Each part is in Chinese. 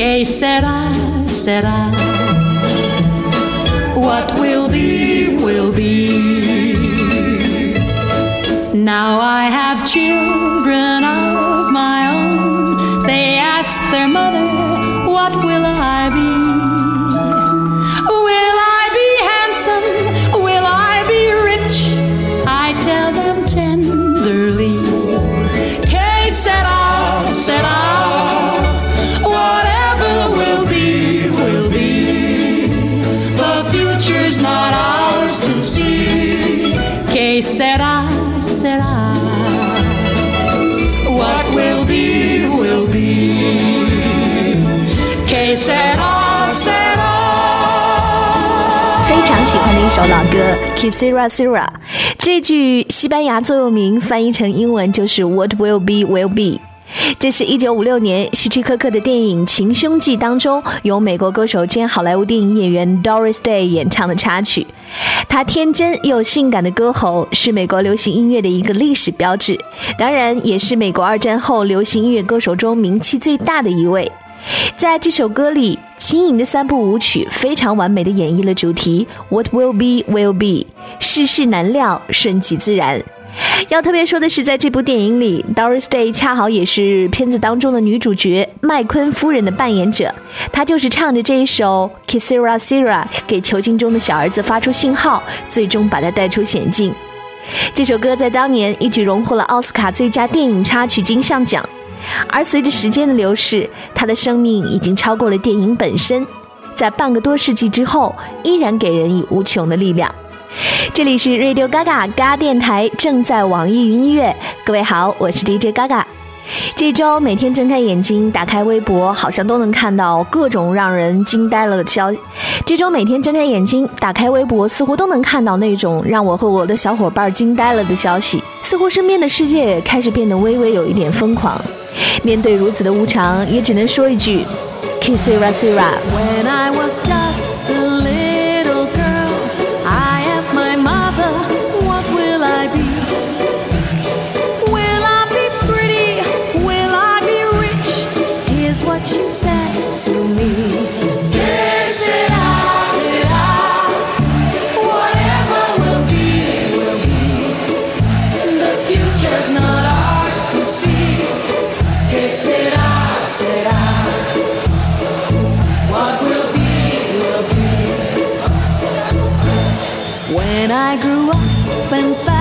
Quem será, será? 非常喜欢的一首老歌《Kisira Sira》，这句西班牙座右铭翻译成英文就是 “What will be will be”。这是一九五六年希区柯克的电影《情凶记》当中，由美国歌手兼好莱坞电影演员 Doris Day 演唱的插曲。她天真又性感的歌喉是美国流行音乐的一个历史标志，当然也是美国二战后流行音乐歌手中名气最大的一位。在这首歌里，轻盈的三部舞曲非常完美的演绎了主题 “What will be will be”，世事难料，顺其自然。要特别说的是，在这部电影里，Doris Day 恰好也是片子当中的女主角麦昆夫人的扮演者，她就是唱着这一首 Kisira Sira 给囚禁中的小儿子发出信号，最终把他带出险境。这首歌在当年一举荣获了奥斯卡最佳电影插曲金像奖。而随着时间的流逝，他的生命已经超过了电影本身，在半个多世纪之后，依然给人以无穷的力量。这里是 Radio Gaga 嘎电台，正在网易云音乐。各位好，我是 DJ Gaga。这周每天睁开眼睛，打开微博，好像都能看到各种让人惊呆了的消。这周每天睁开眼睛，打开微博，似乎都能看到那种让我和我的小伙伴惊呆了的消息。似乎身边的世界开始变得微微有一点疯狂。面对如此的无常，也只能说一句：Kisira Sira。I grew up and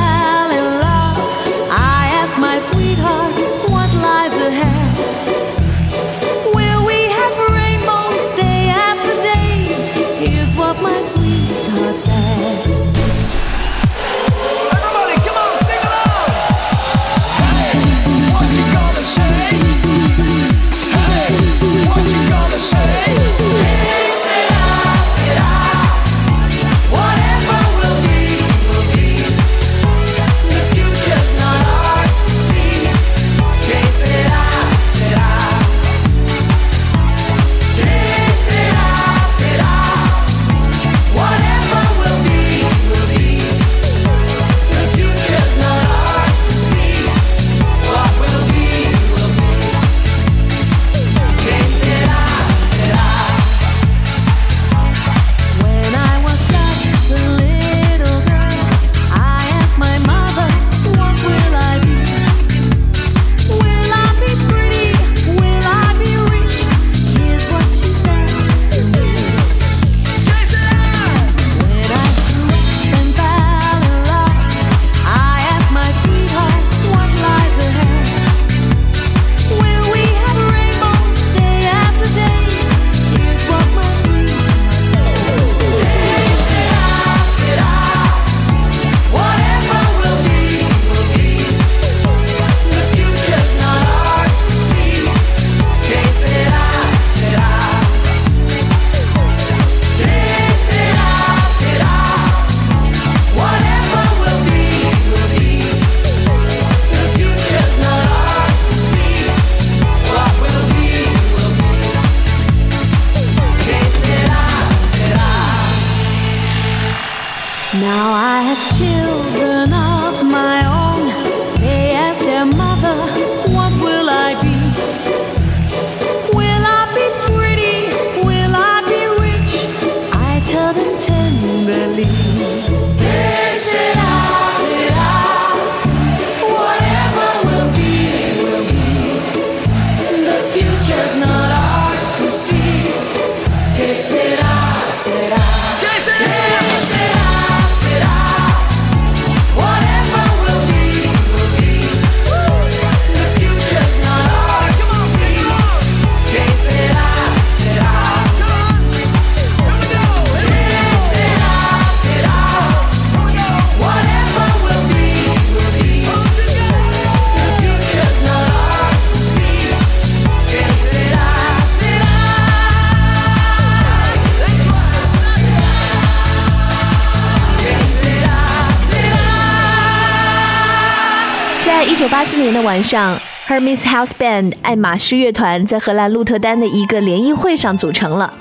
九八四年的晚上，Hermes House Band 爱马仕乐团在荷兰鹿特丹的一个联谊会上组成了。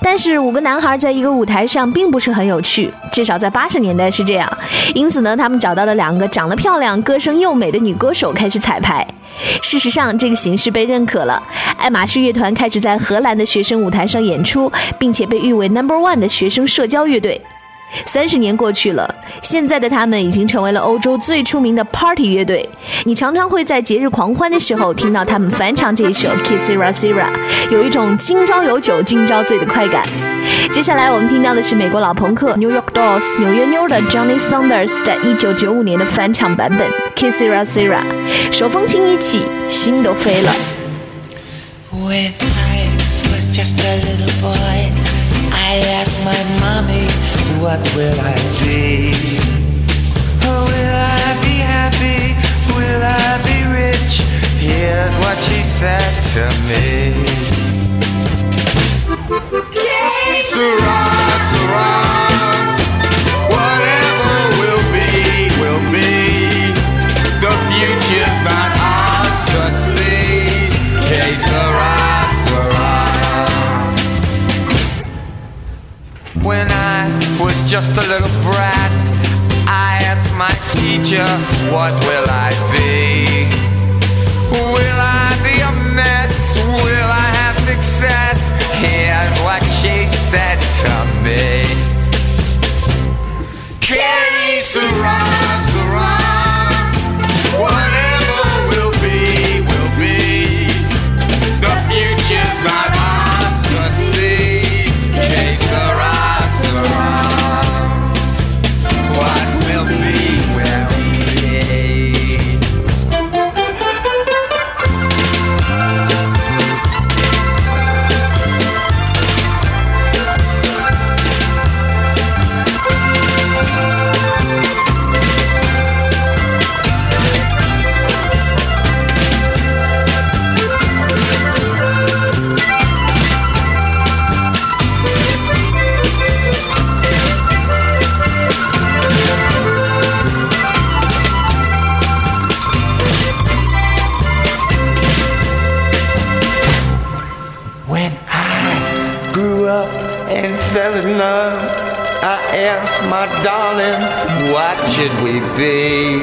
但是五个男孩在一个舞台上并不是很有趣，至少在八十年代是这样。因此呢，他们找到了两个长得漂亮、歌声又美的女歌手开始彩排。事实上，这个形式被认可了。爱马仕乐团开始在荷兰的学生舞台上演出，并且被誉为 Number One 的学生社交乐队。三十年过去了，现在的他们已经成为了欧洲最出名的 Party 乐队。你常常会在节日狂欢的时候听到他们翻唱这一首《Kissira Sira》，有一种今朝有酒今朝醉的快感。接下来我们听到的是美国老朋克 New York Dolls 纽约妞的 Johnny Saunders 在一九九五年的翻唱版本《Kissira Sira》，手风琴一起，心都飞了。When I was just a little boy, I asked my mommy, what will I be? Oh, will I be happy? Will I be rich? Here's what she said to me. Sarah, Sarah, whatever will be, will be. The future's When I was just a little brat, I asked my teacher, what will I be? Will I be a mess? Will I have success? Here's what she said to me. Sera, my darling, what should we be?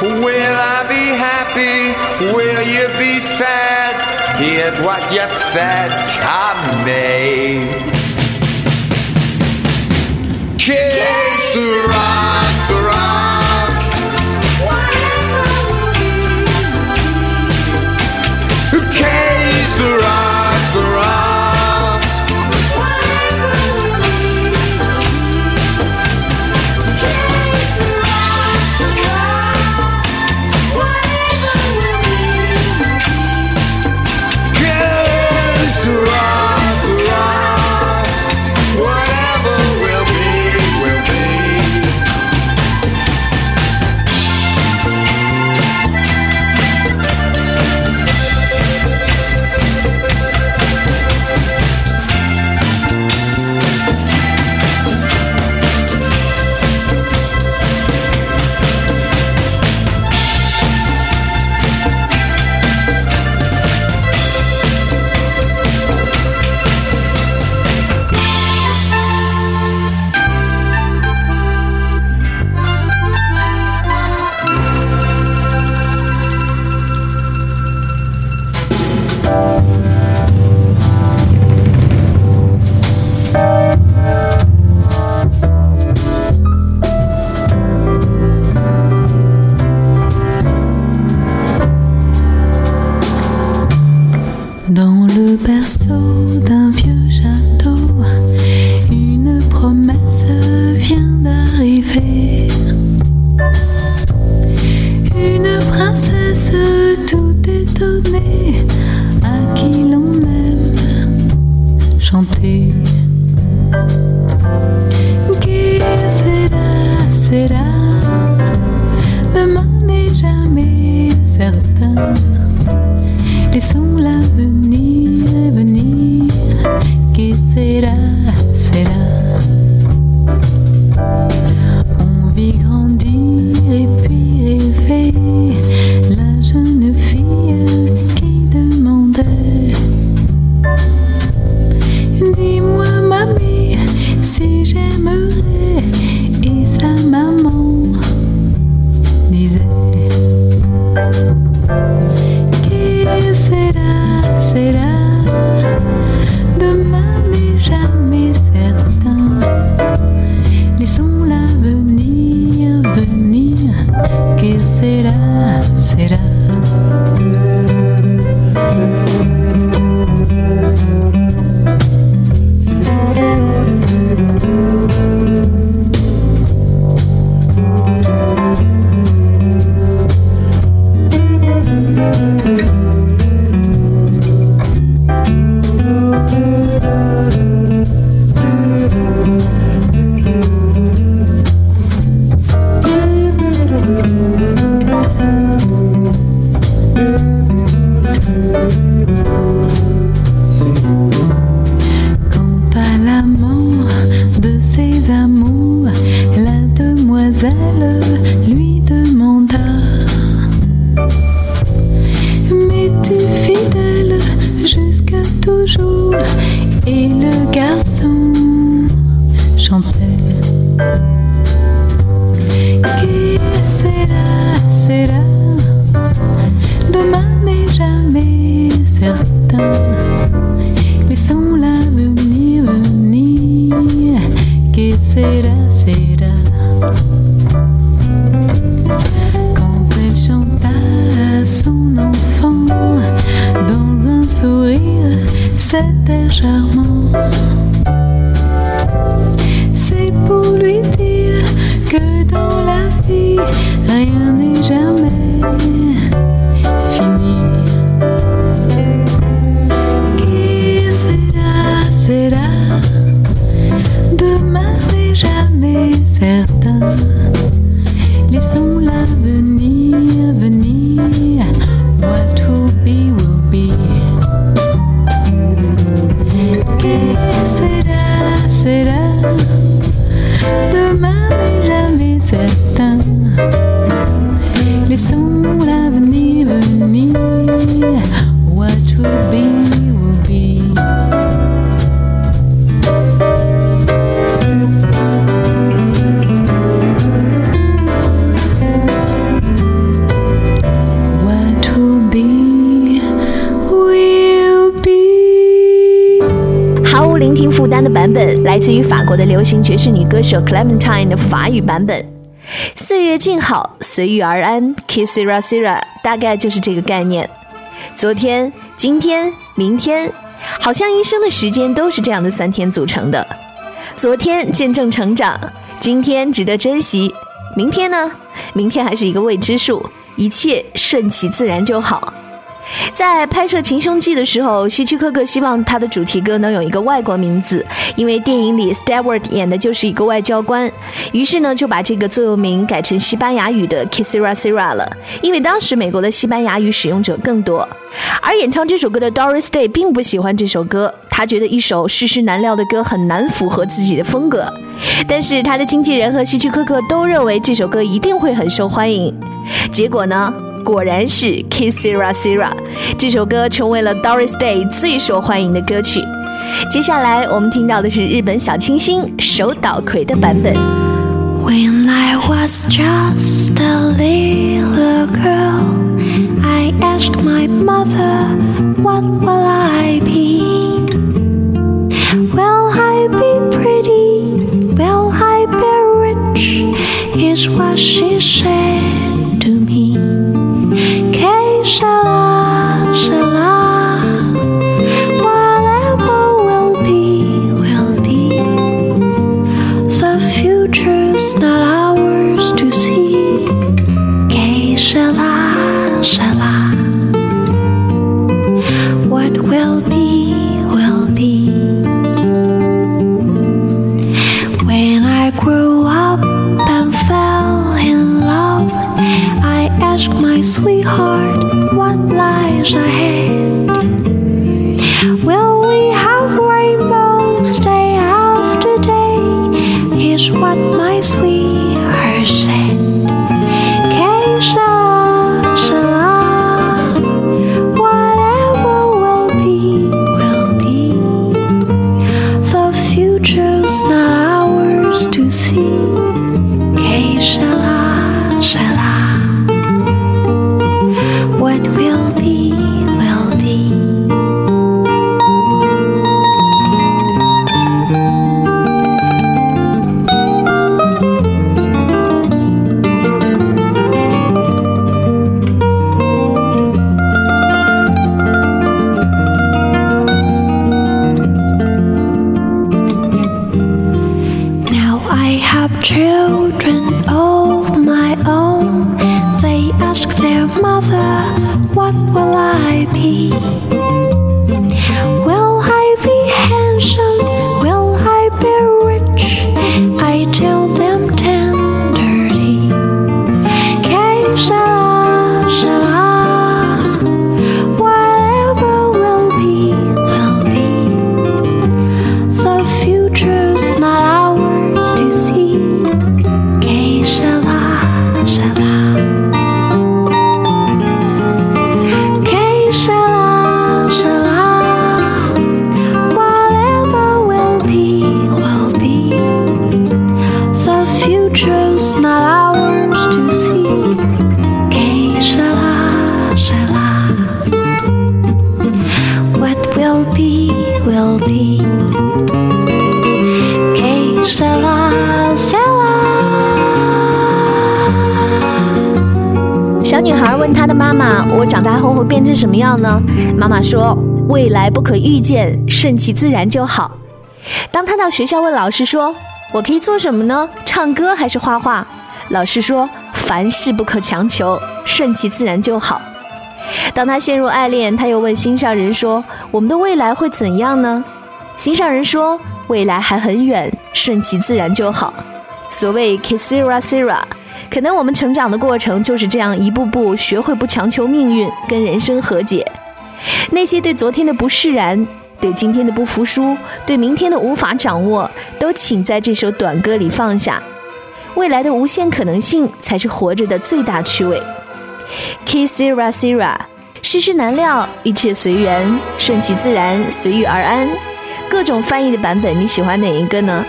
Will I be happy? Will you be sad? Here's what you said to me. Que sera. Demoiselle lui demanda. Mais-tu fidèle jusqu'à toujours Et le garçon chantait. Que sera, sera Demain n'est jamais certain c'était charmant. C'est pour lui dire que dans la vie, rien n'est jamais fini. Qui sera, sera 来自于法国的流行爵士女歌手 Clementine 的法语版本。岁月静好，随遇而安，Kissira Sira，大概就是这个概念。昨天、今天、明天，好像一生的时间都是这样的三天组成的。昨天见证成长，今天值得珍惜，明天呢？明天还是一个未知数，一切顺其自然就好。在拍摄《情凶记》的时候，希区柯克希望他的主题歌能有一个外国名字，因为电影里 Stewart 演的就是一个外交官，于是呢就把这个座右铭改成西班牙语的 Kisira Sira 了，因为当时美国的西班牙语使用者更多。而演唱这首歌的 Doris Day 并不喜欢这首歌，他觉得一首世事难料的歌很难符合自己的风格。但是他的经纪人和希区柯克都认为这首歌一定会很受欢迎。结果呢？果然是 Kiss Sira Sira，这首歌成为了 Doris Day 最受欢迎的歌曲。接下来我们听到的是日本小清新手岛葵的版本。When I was just a little girl, I asked my mother, What will I be? Will children of my own. They ask their mother, What will I be? 我长大后会变成什么样呢？”妈妈说：“未来不可预见，顺其自然就好。”当她到学校问老师说：“我可以做什么呢？唱歌还是画画？”老师说：“凡事不可强求，顺其自然就好。”当她陷入爱恋，她又问心上人说：“我们的未来会怎样呢？”心上人说：“未来还很远，顺其自然就好。”所谓 k i s i r a sira，可能我们成长的过程就是这样一步步学会不强求命运，跟人生和解。那些对昨天的不释然，对今天的不服输，对明天的无法掌握，都请在这首短歌里放下。未来的无限可能性，才是活着的最大趣味。kiss irasira 世事难料，一切随缘，顺其自然，随遇而安。各种翻译的版本，你喜欢哪一个呢？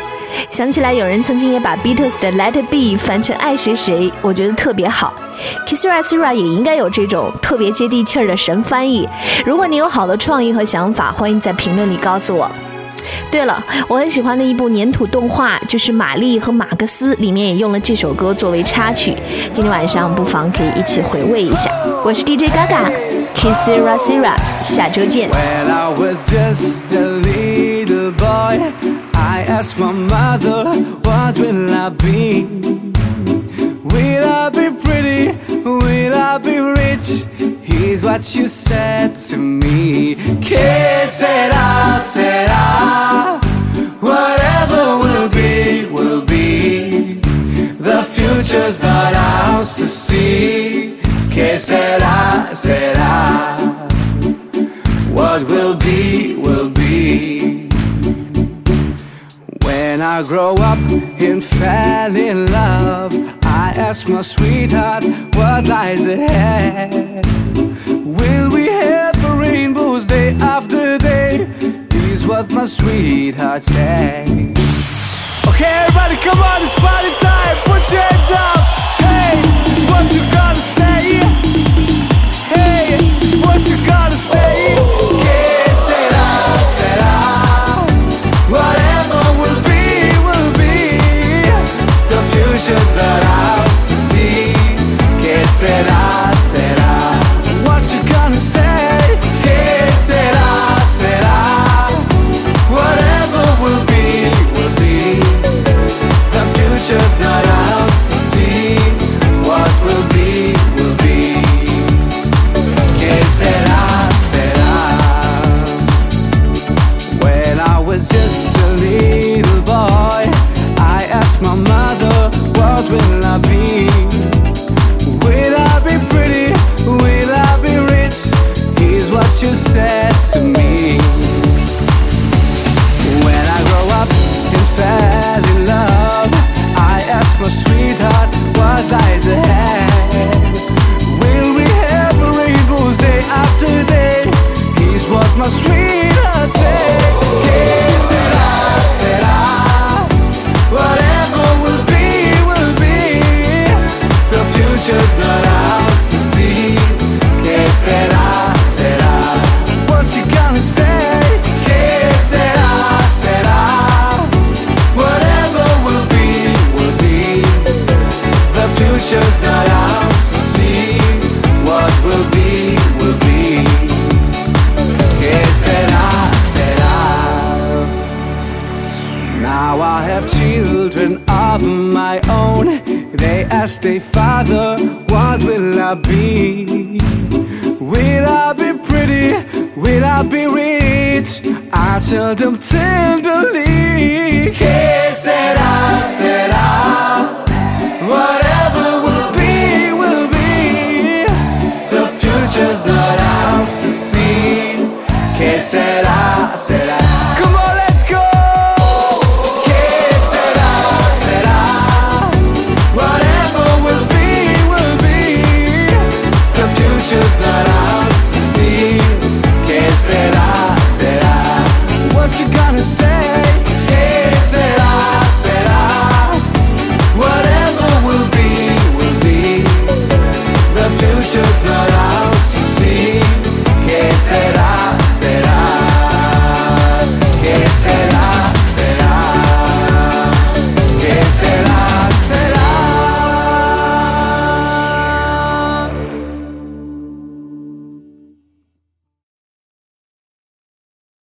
想起来有人曾经也把 Beatles 的 Let It Be 翻成爱谁谁，我觉得特别好。Kissera Sira 也应该有这种特别接地气儿的神翻译。如果你有好的创意和想法，欢迎在评论里告诉我。对了，我很喜欢的一部粘土动画就是《玛丽和马克思》，里面也用了这首歌作为插曲。今天晚上不妨可以一起回味一下。我是 DJ Gaga，Kissera Sira，下周见。When I was just a little boy, I asked my mother, What will I be? Will I be pretty? Will I be rich? Here's what you said to me. Que será, será. Whatever will be, will be. The future's not ours to see. Que será, será. What will be, will I grow up and fell in love, I asked my sweetheart what lies ahead. Will we have rainbows day after day? Is what my sweetheart said. Okay, everybody, come on, it's party time. Put your hands up. Hey, it's what you gotta say.